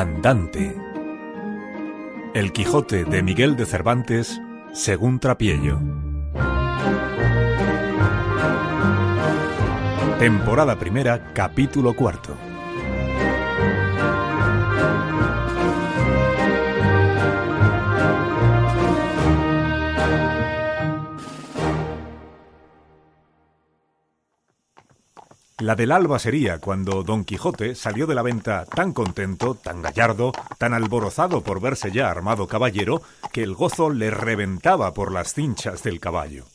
Andante. El Quijote de Miguel de Cervantes, según Trapiello. Temporada primera, capítulo cuarto. La del alba sería cuando Don Quijote salió de la venta tan contento, tan gallardo, tan alborozado por verse ya armado caballero, que el gozo le reventaba por las cinchas del caballo.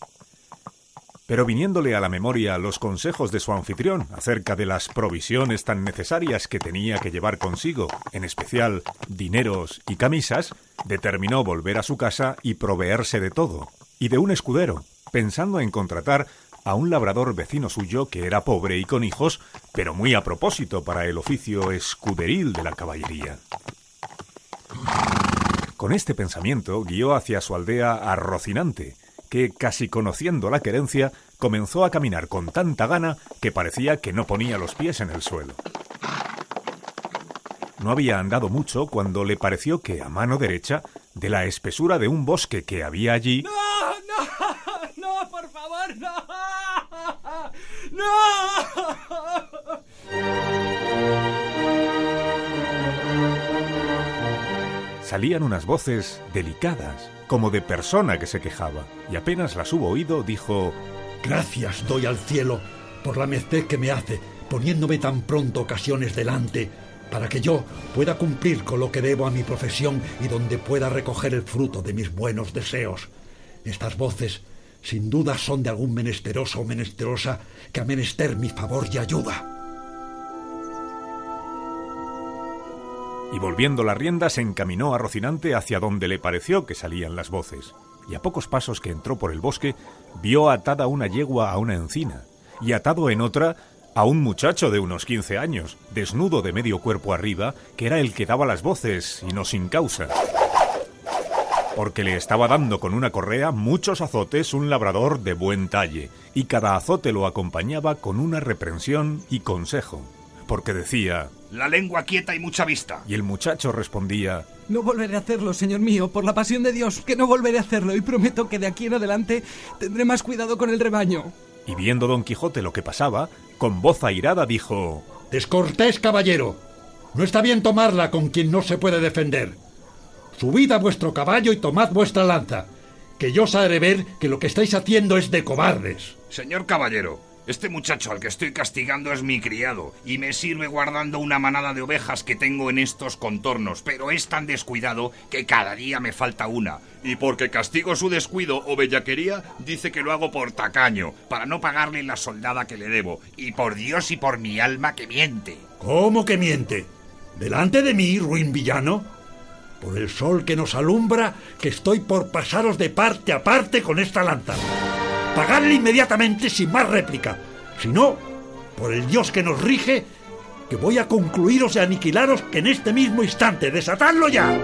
Pero viniéndole a la memoria los consejos de su anfitrión acerca de las provisiones tan necesarias que tenía que llevar consigo, en especial dineros y camisas, determinó volver a su casa y proveerse de todo, y de un escudero, pensando en contratar a un labrador vecino suyo que era pobre y con hijos, pero muy a propósito para el oficio escuderil de la caballería. Con este pensamiento guió hacia su aldea a Rocinante, que, casi conociendo la querencia, comenzó a caminar con tanta gana que parecía que no ponía los pies en el suelo. No había andado mucho cuando le pareció que a mano derecha, de la espesura de un bosque que había allí, ¡No! ¡No! ¡No, por favor! ¡No! ¡No! salían unas voces delicadas, como de persona que se quejaba, y apenas las hubo oído, dijo Gracias doy al cielo por la merced que me hace, poniéndome tan pronto ocasiones delante, para que yo pueda cumplir con lo que debo a mi profesión y donde pueda recoger el fruto de mis buenos deseos. Estas voces, sin duda, son de algún menesteroso o menesterosa que ha menester mi favor y ayuda. y volviendo la rienda se encaminó a Rocinante hacia donde le pareció que salían las voces, y a pocos pasos que entró por el bosque vio atada una yegua a una encina, y atado en otra a un muchacho de unos quince años, desnudo de medio cuerpo arriba, que era el que daba las voces, y no sin causa. Porque le estaba dando con una correa muchos azotes un labrador de buen talle, y cada azote lo acompañaba con una reprensión y consejo porque decía La lengua quieta y mucha vista. Y el muchacho respondía No volveré a hacerlo, señor mío, por la pasión de Dios, que no volveré a hacerlo y prometo que de aquí en adelante tendré más cuidado con el rebaño. Y viendo Don Quijote lo que pasaba, con voz airada dijo Descortés, caballero. No está bien tomarla con quien no se puede defender. Subid a vuestro caballo y tomad vuestra lanza, que yo sabré ver que lo que estáis haciendo es de cobardes. Señor caballero, este muchacho al que estoy castigando es mi criado y me sirve guardando una manada de ovejas que tengo en estos contornos, pero es tan descuidado que cada día me falta una. Y porque castigo su descuido o bellaquería, dice que lo hago por tacaño, para no pagarle la soldada que le debo. Y por Dios y por mi alma que miente. ¿Cómo que miente? ¿Delante de mí, ruin villano? Por el sol que nos alumbra, que estoy por pasaros de parte a parte con esta lanza. Pagadle inmediatamente sin más réplica. Si no, por el Dios que nos rige, que voy a concluiros y aniquilaros que en este mismo instante. ¡Desatadlo ya!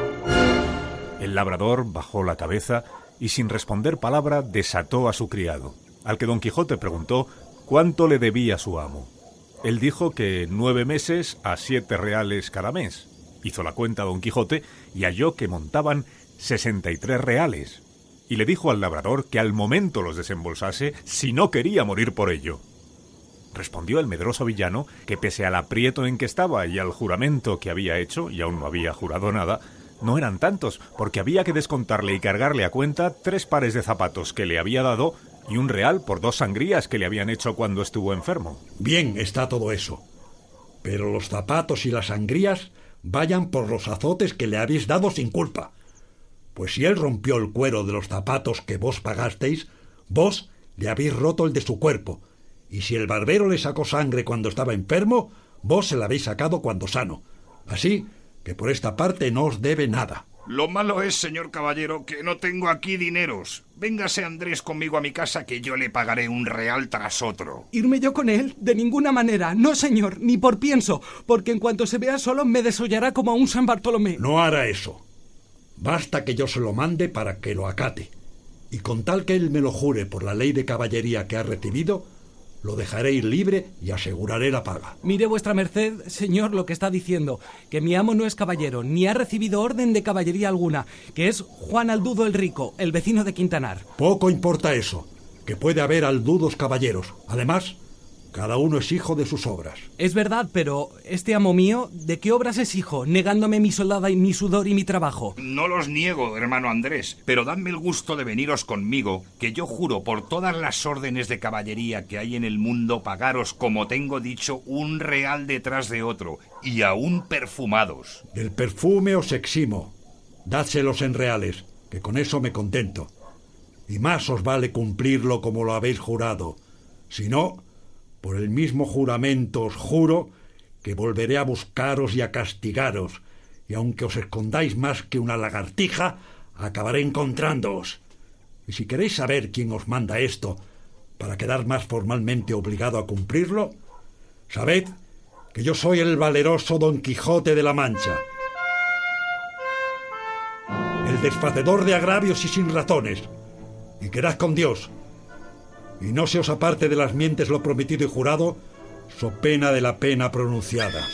El labrador bajó la cabeza y sin responder palabra desató a su criado, al que don Quijote preguntó cuánto le debía su amo. Él dijo que nueve meses a siete reales cada mes. Hizo la cuenta don Quijote y halló que montaban sesenta y tres reales, y le dijo al labrador que al momento los desembolsase si no quería morir por ello. Respondió el medroso villano que pese al aprieto en que estaba y al juramento que había hecho, y aún no había jurado nada, no eran tantos, porque había que descontarle y cargarle a cuenta tres pares de zapatos que le había dado y un real por dos sangrías que le habían hecho cuando estuvo enfermo. Bien está todo eso. Pero los zapatos y las sangrías vayan por los azotes que le habéis dado sin culpa. Pues si él rompió el cuero de los zapatos que vos pagasteis, vos le habéis roto el de su cuerpo. Y si el barbero le sacó sangre cuando estaba enfermo, vos se la habéis sacado cuando sano. Así que por esta parte no os debe nada. Lo malo es, señor caballero, que no tengo aquí dineros. Véngase Andrés conmigo a mi casa que yo le pagaré un real tras otro. ¿Irme yo con él? De ninguna manera. No, señor, ni por pienso, porque en cuanto se vea solo me desollará como a un San Bartolomé. No hará eso. Basta que yo se lo mande para que lo acate. Y con tal que él me lo jure por la ley de caballería que ha recibido, lo dejaré ir libre y aseguraré la paga. Mire vuestra merced, señor, lo que está diciendo, que mi amo no es caballero, ni ha recibido orden de caballería alguna, que es Juan Aldudo el Rico, el vecino de Quintanar. Poco importa eso, que puede haber aldudos caballeros. Además, cada uno es hijo de sus obras. Es verdad, pero este amo mío, ¿de qué obras es hijo, negándome mi soldada y mi sudor y mi trabajo? No los niego, hermano Andrés, pero dadme el gusto de veniros conmigo, que yo juro por todas las órdenes de caballería que hay en el mundo pagaros, como tengo dicho, un real detrás de otro, y aún perfumados. Del perfume os eximo. Dádselos en reales, que con eso me contento. Y más os vale cumplirlo como lo habéis jurado. Si no, por el mismo juramento os juro que volveré a buscaros y a castigaros, y aunque os escondáis más que una lagartija, acabaré encontrándoos. Y si queréis saber quién os manda esto, para quedar más formalmente obligado a cumplirlo, sabed que yo soy el valeroso Don Quijote de la Mancha, el desfacedor de agravios y sin razones, y quedad con Dios, y no se os aparte de las mientes lo prometido y jurado, so pena de la pena pronunciada.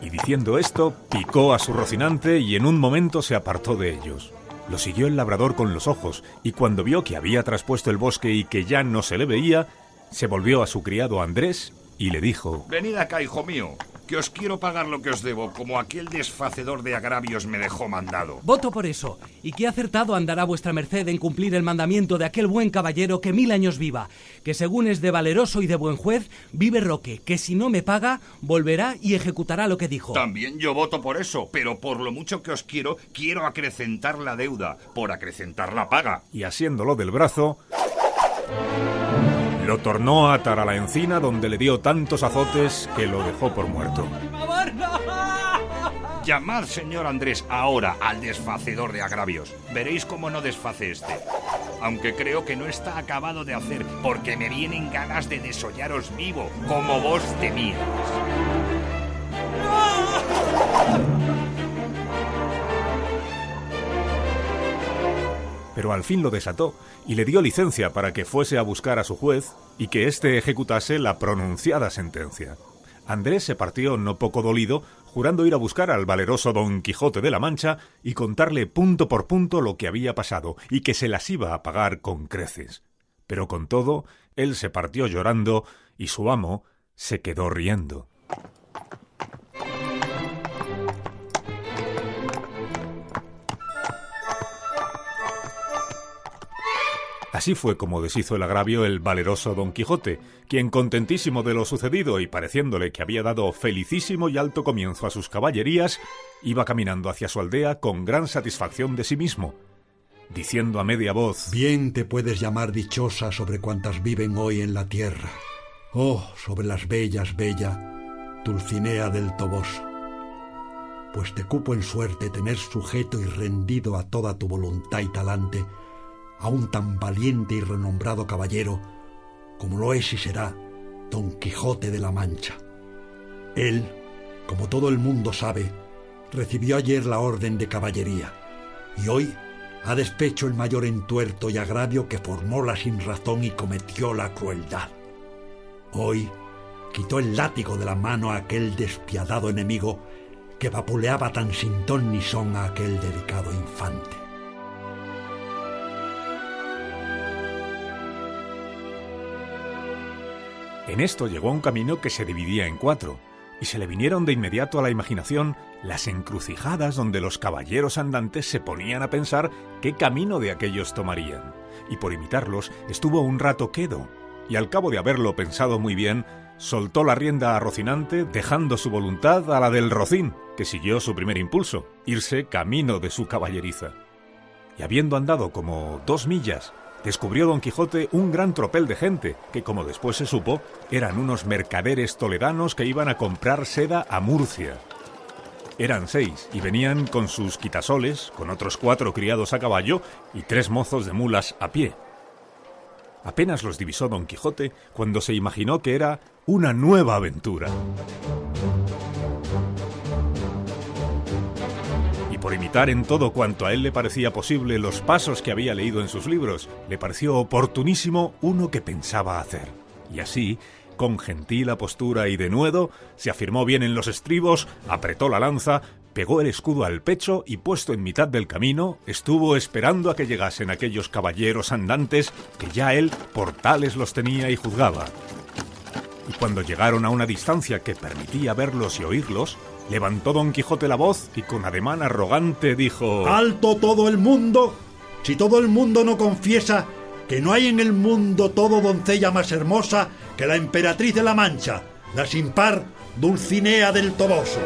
Y diciendo esto, picó a su rocinante y en un momento se apartó de ellos. Lo siguió el labrador con los ojos, y cuando vio que había traspuesto el bosque y que ya no se le veía, se volvió a su criado Andrés y le dijo Venid acá, hijo mío, que os quiero pagar lo que os debo, como aquel desfacedor de agravios me dejó mandado. Voto por eso, y qué acertado andará vuestra merced en cumplir el mandamiento de aquel buen caballero que mil años viva, que según es de valeroso y de buen juez, vive Roque, que si no me paga, volverá y ejecutará lo que dijo. También yo voto por eso, pero por lo mucho que os quiero, quiero acrecentar la deuda, por acrecentar la paga. y asiéndolo del brazo, lo tornó a atar a la encina donde le dio tantos azotes que lo dejó por muerto. Llamad, señor Andrés, ahora al desfacedor de agravios. Veréis cómo no desface este. Aunque creo que no está acabado de hacer, porque me vienen ganas de desollaros vivo, como vos temíais. Pero al fin lo desató y le dio licencia para que fuese a buscar a su juez y que éste ejecutase la pronunciada sentencia. Andrés se partió no poco dolido, jurando ir a buscar al valeroso Don Quijote de la Mancha y contarle punto por punto lo que había pasado y que se las iba a pagar con creces. Pero con todo, él se partió llorando y su amo se quedó riendo. Así fue como deshizo el agravio el valeroso Don Quijote, quien contentísimo de lo sucedido y pareciéndole que había dado felicísimo y alto comienzo a sus caballerías, iba caminando hacia su aldea con gran satisfacción de sí mismo, diciendo a media voz Bien te puedes llamar dichosa sobre cuantas viven hoy en la tierra. Oh, sobre las bellas, bella, Dulcinea del Toboso. Pues te cupo en suerte tener sujeto y rendido a toda tu voluntad y talante a un tan valiente y renombrado caballero como lo es y será Don Quijote de la Mancha. Él, como todo el mundo sabe, recibió ayer la orden de caballería y hoy ha despecho el mayor entuerto y agravio que formó la sinrazón y cometió la crueldad. Hoy quitó el látigo de la mano a aquel despiadado enemigo que vapuleaba tan sin ton ni son a aquel delicado infante. En esto llegó a un camino que se dividía en cuatro, y se le vinieron de inmediato a la imaginación las encrucijadas donde los caballeros andantes se ponían a pensar qué camino de aquellos tomarían, y por imitarlos estuvo un rato quedo, y al cabo de haberlo pensado muy bien, soltó la rienda a Rocinante, dejando su voluntad a la del Rocín, que siguió su primer impulso, irse camino de su caballeriza. Y habiendo andado como dos millas, descubrió Don Quijote un gran tropel de gente, que como después se supo, eran unos mercaderes toledanos que iban a comprar seda a Murcia. Eran seis y venían con sus quitasoles, con otros cuatro criados a caballo y tres mozos de mulas a pie. Apenas los divisó Don Quijote cuando se imaginó que era una nueva aventura. Por imitar en todo cuanto a él le parecía posible los pasos que había leído en sus libros, le pareció oportunísimo uno que pensaba hacer. Y así, con gentil apostura y denuedo, se afirmó bien en los estribos, apretó la lanza, pegó el escudo al pecho y puesto en mitad del camino, estuvo esperando a que llegasen aquellos caballeros andantes que ya él por tales los tenía y juzgaba. Y cuando llegaron a una distancia que permitía verlos y oírlos, Levantó don Quijote la voz y con ademán arrogante dijo ¡Alto todo el mundo! Si todo el mundo no confiesa que no hay en el mundo todo doncella más hermosa que la emperatriz de la Mancha, la sin par Dulcinea del Toboso.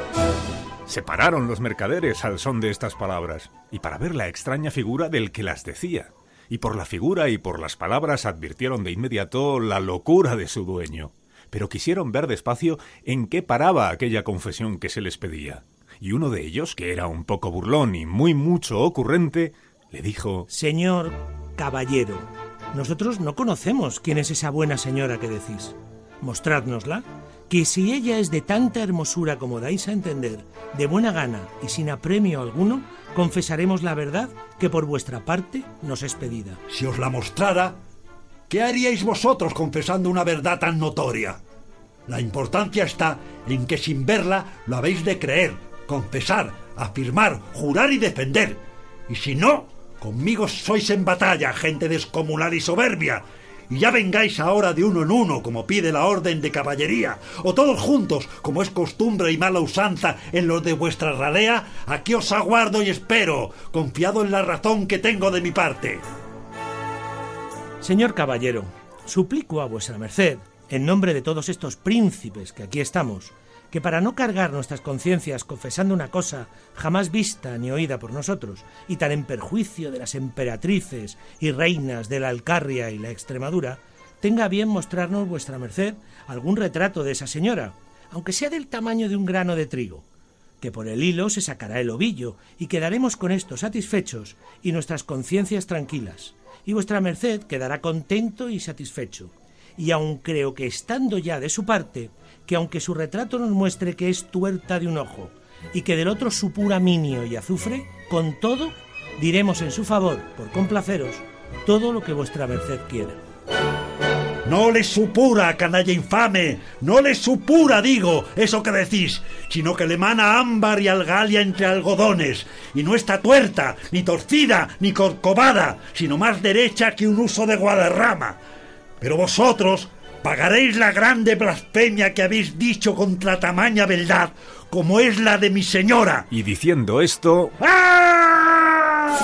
Se pararon los mercaderes al son de estas palabras, y para ver la extraña figura del que las decía, y por la figura y por las palabras advirtieron de inmediato la locura de su dueño pero quisieron ver despacio en qué paraba aquella confesión que se les pedía. Y uno de ellos, que era un poco burlón y muy mucho ocurrente, le dijo Señor caballero, nosotros no conocemos quién es esa buena señora que decís. Mostrádnosla, que si ella es de tanta hermosura como dais a entender, de buena gana y sin apremio alguno, confesaremos la verdad que por vuestra parte nos es pedida. Si os la mostrara, ¿Qué haríais vosotros confesando una verdad tan notoria? La importancia está en que sin verla lo habéis de creer, confesar, afirmar, jurar y defender. Y si no, conmigo sois en batalla, gente descomunal y soberbia. Y ya vengáis ahora de uno en uno, como pide la orden de caballería, o todos juntos, como es costumbre y mala usanza en los de vuestra ralea, aquí os aguardo y espero, confiado en la razón que tengo de mi parte. Señor caballero, suplico a vuestra merced, en nombre de todos estos príncipes que aquí estamos, que para no cargar nuestras conciencias confesando una cosa jamás vista ni oída por nosotros, y tan en perjuicio de las emperatrices y reinas de la Alcarria y la Extremadura, tenga bien mostrarnos vuestra merced algún retrato de esa señora, aunque sea del tamaño de un grano de trigo, que por el hilo se sacará el ovillo, y quedaremos con esto satisfechos y nuestras conciencias tranquilas y vuestra merced quedará contento y satisfecho. Y aun creo que estando ya de su parte, que aunque su retrato nos muestre que es tuerta de un ojo, y que del otro supura minio y azufre, con todo diremos en su favor, por complaceros, todo lo que vuestra merced quiera. No le supura, canalla infame, no le supura, digo, eso que decís, sino que le mana ámbar y algalia entre algodones, y no está tuerta, ni torcida, ni corcovada, sino más derecha que un uso de guadarrama. Pero vosotros pagaréis la grande blasfemia que habéis dicho contra tamaña beldad, como es la de mi señora. Y diciendo esto... ¡Ah!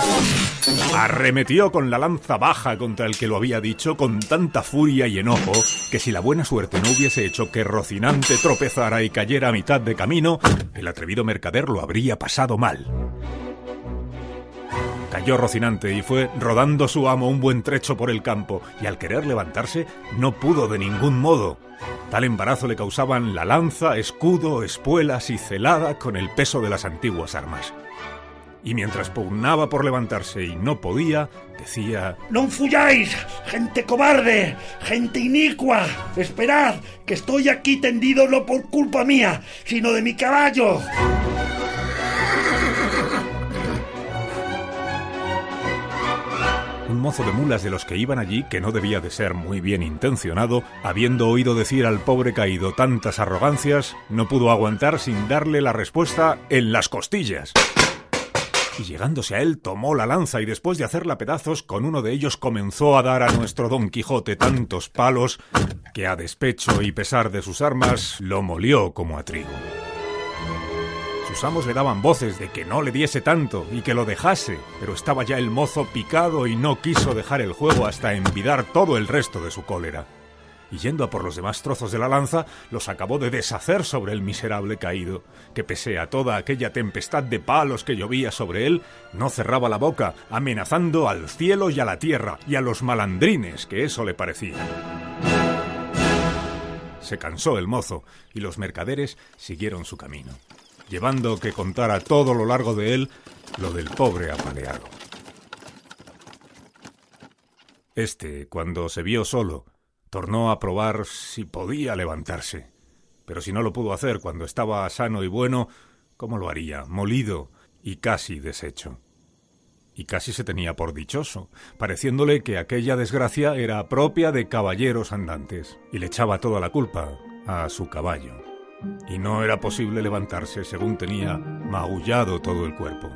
Arremetió con la lanza baja contra el que lo había dicho con tanta furia y enojo que si la buena suerte no hubiese hecho que Rocinante tropezara y cayera a mitad de camino, el atrevido mercader lo habría pasado mal. Cayó Rocinante y fue rodando su amo un buen trecho por el campo, y al querer levantarse no pudo de ningún modo. Tal embarazo le causaban la lanza, escudo, espuelas y celada con el peso de las antiguas armas y mientras pugnaba por levantarse y no podía, decía ¡No fuyáis, gente cobarde, gente inicua! ¡Esperad, que estoy aquí tendido no por culpa mía, sino de mi caballo! Un mozo de mulas de los que iban allí, que no debía de ser muy bien intencionado, habiendo oído decir al pobre caído tantas arrogancias, no pudo aguantar sin darle la respuesta en las costillas y llegándose a él tomó la lanza y después de hacerla pedazos con uno de ellos comenzó a dar a nuestro Don Quijote tantos palos que a despecho y pesar de sus armas lo molió como a trigo. Sus amos le daban voces de que no le diese tanto y que lo dejase, pero estaba ya el mozo picado y no quiso dejar el juego hasta envidar todo el resto de su cólera y yendo a por los demás trozos de la lanza, los acabó de deshacer sobre el miserable caído, que pese a toda aquella tempestad de palos que llovía sobre él, no cerraba la boca, amenazando al cielo y a la tierra, y a los malandrines que eso le parecía. Se cansó el mozo, y los mercaderes siguieron su camino, llevando que contara todo lo largo de él lo del pobre apaleado. Este, cuando se vio solo, tornó a probar si podía levantarse. Pero si no lo pudo hacer cuando estaba sano y bueno, ¿cómo lo haría? Molido y casi deshecho. Y casi se tenía por dichoso, pareciéndole que aquella desgracia era propia de caballeros andantes, y le echaba toda la culpa a su caballo. Y no era posible levantarse según tenía magullado todo el cuerpo.